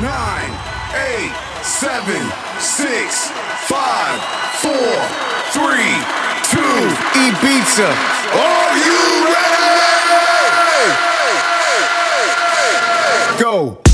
nine, eight, seven, six, five, four, three, two, Ibiza. Are you ready? Go.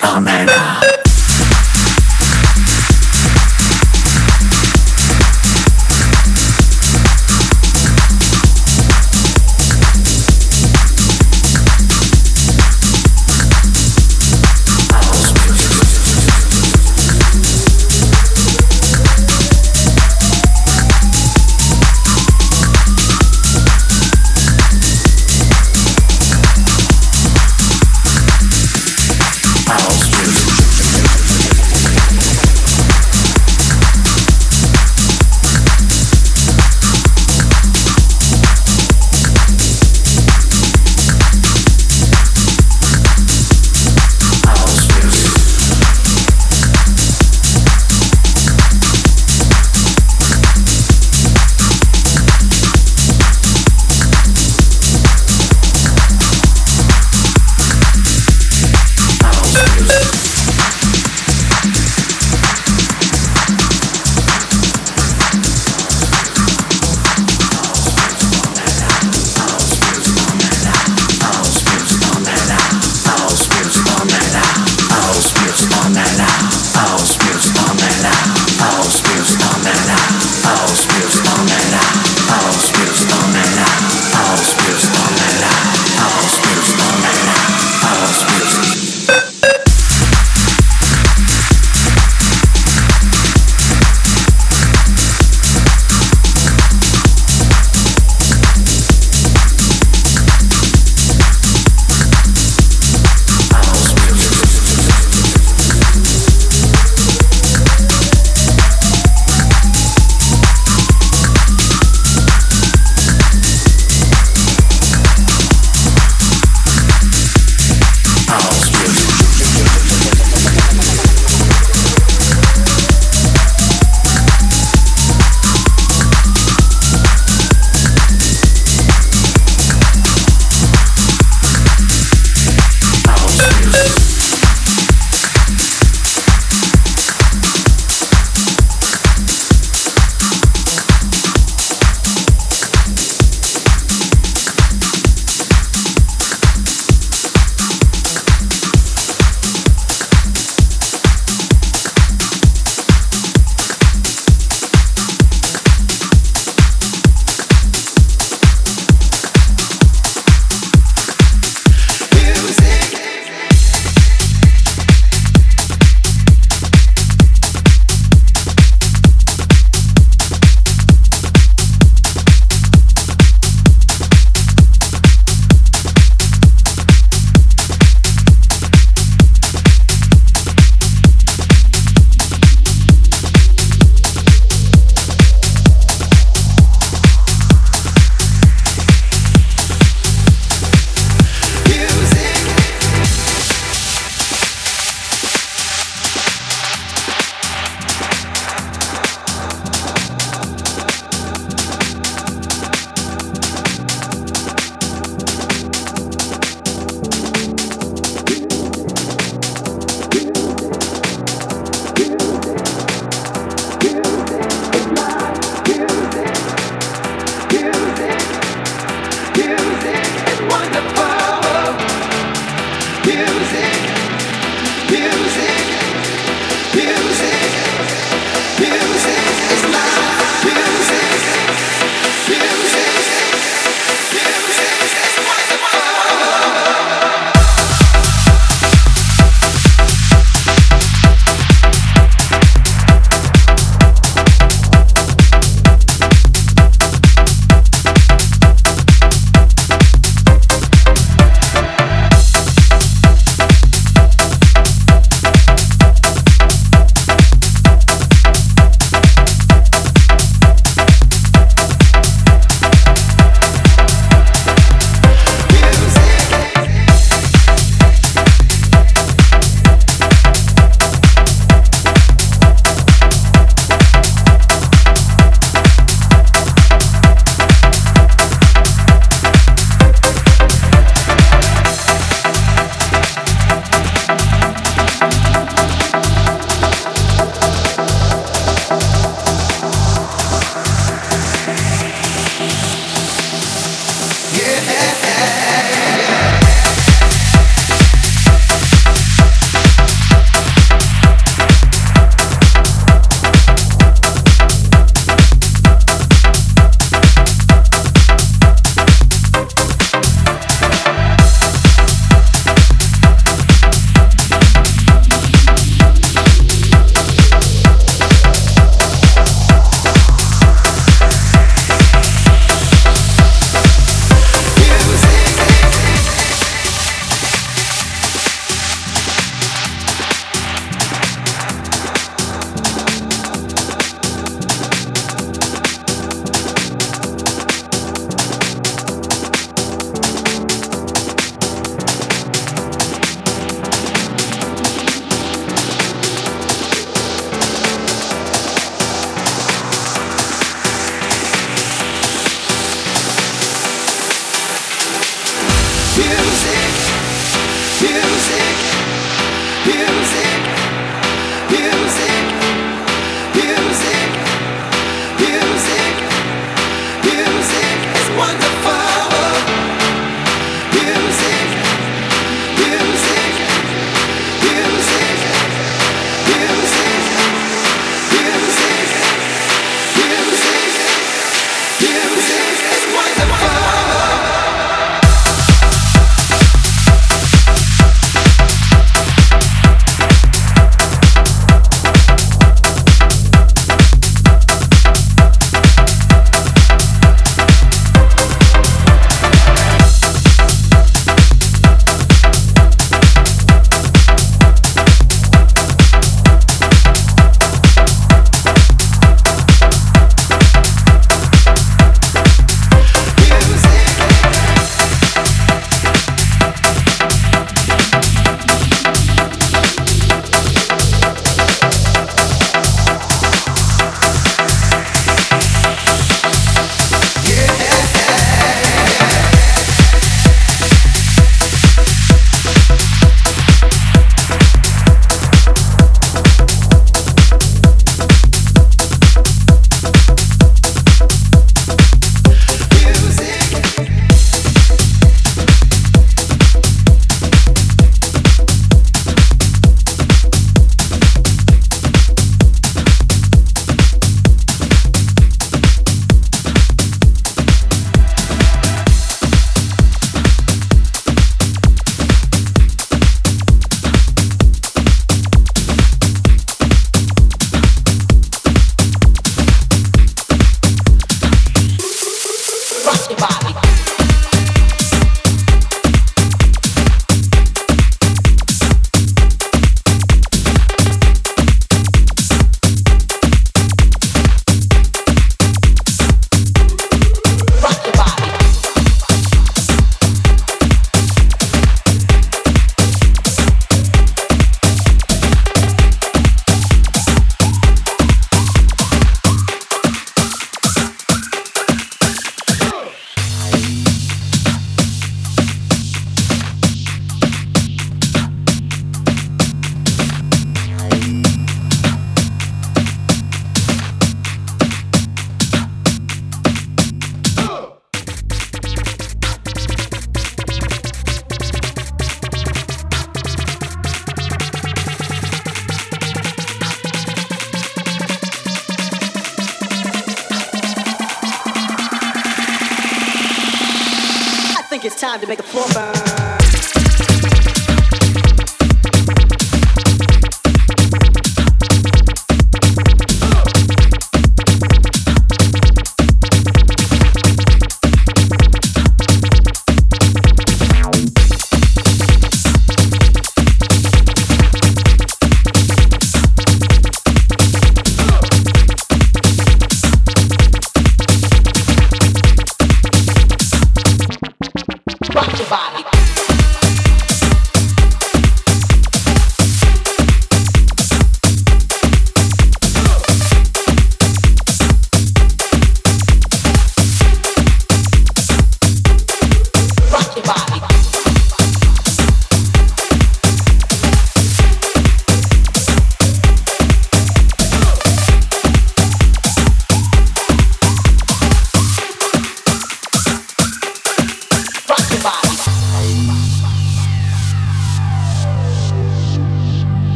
大奶奶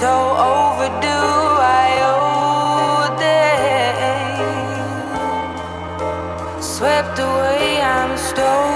so overdue. I owe them. Swept away, I'm stolen.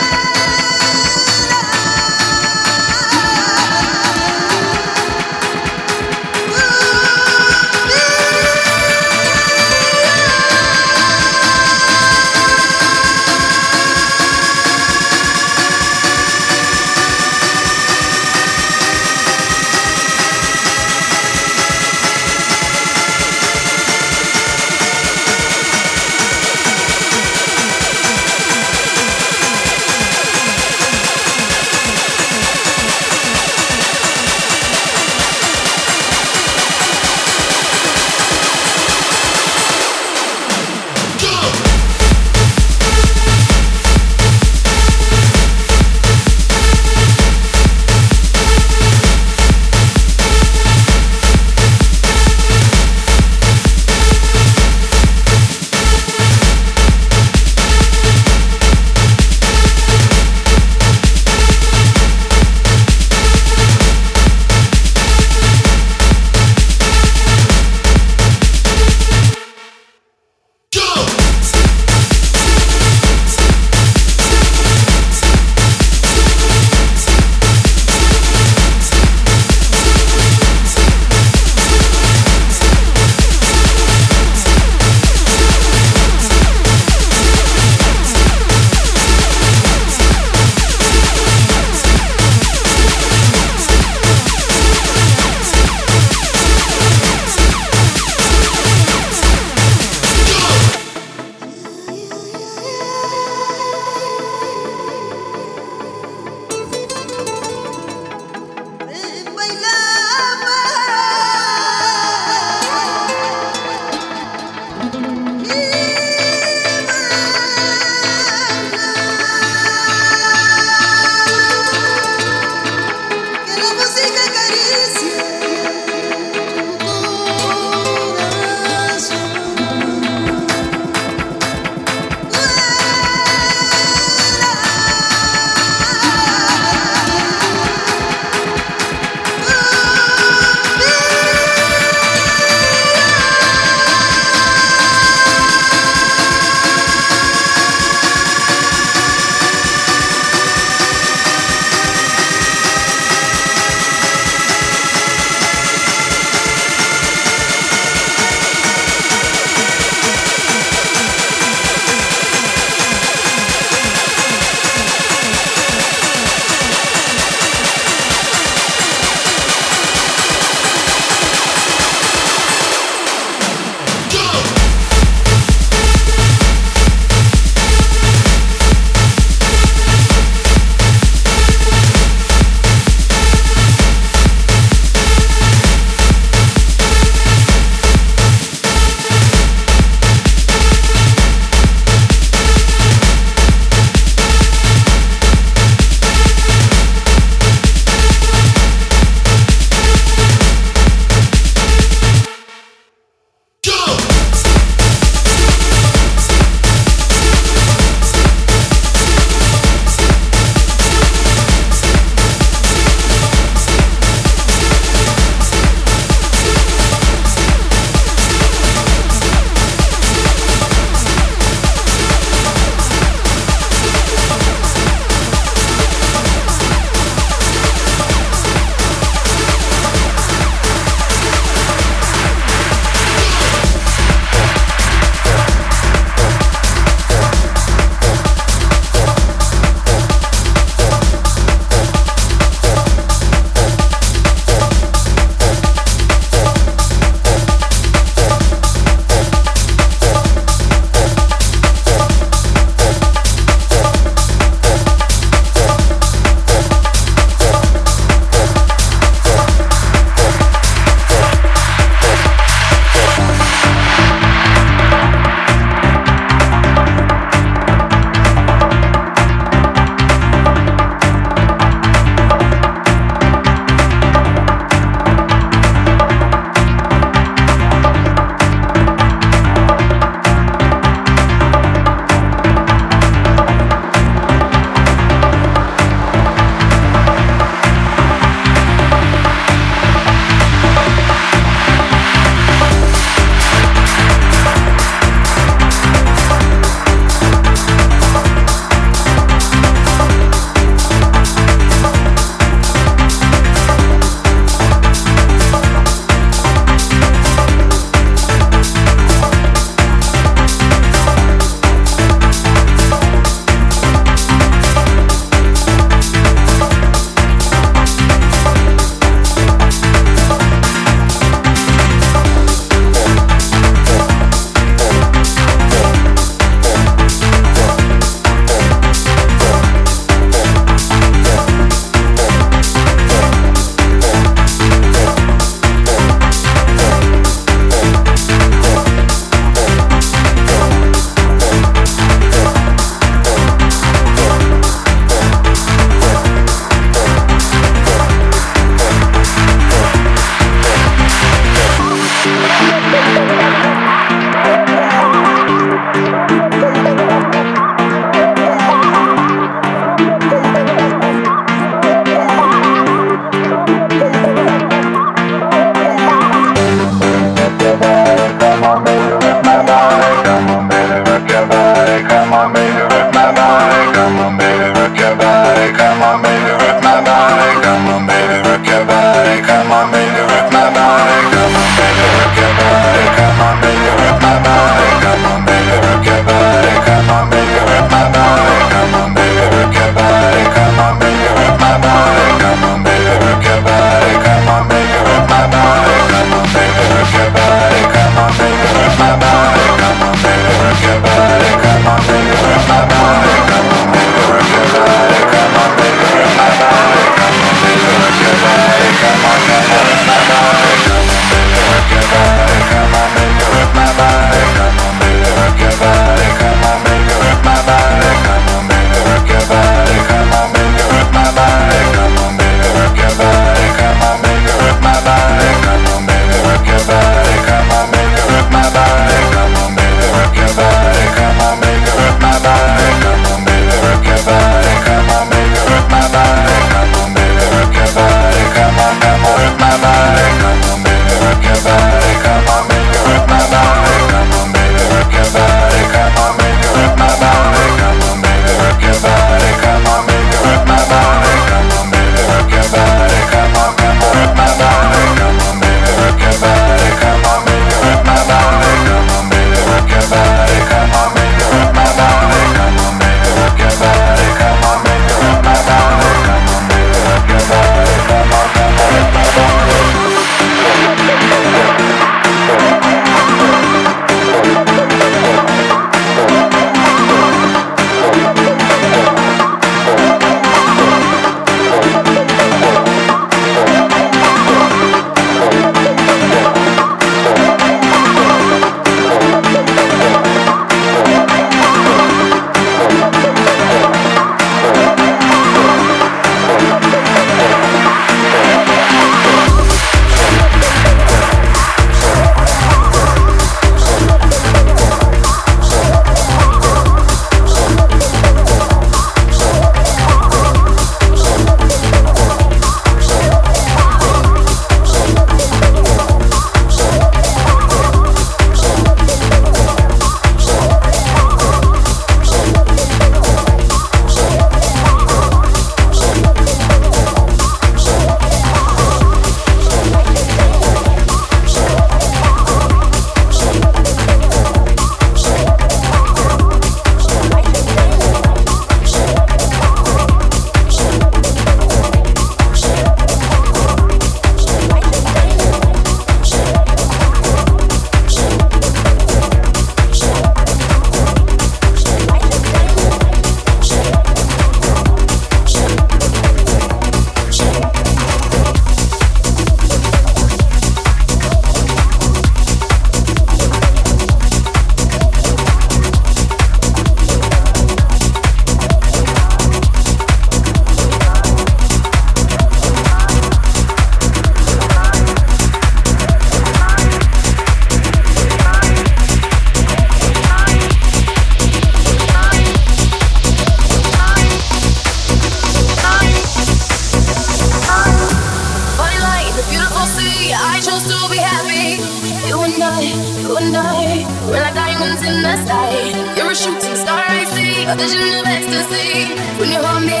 you and I, we're like diamonds in the sky. You're a shooting star, I see a vision of ecstasy. When you hold me,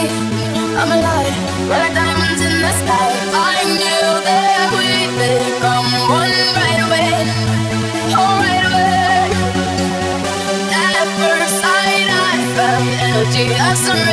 I'm alive. We're like diamonds in the sky. I knew that we'd become one right away. Oh, right away. At first sight, I felt energy of surrender.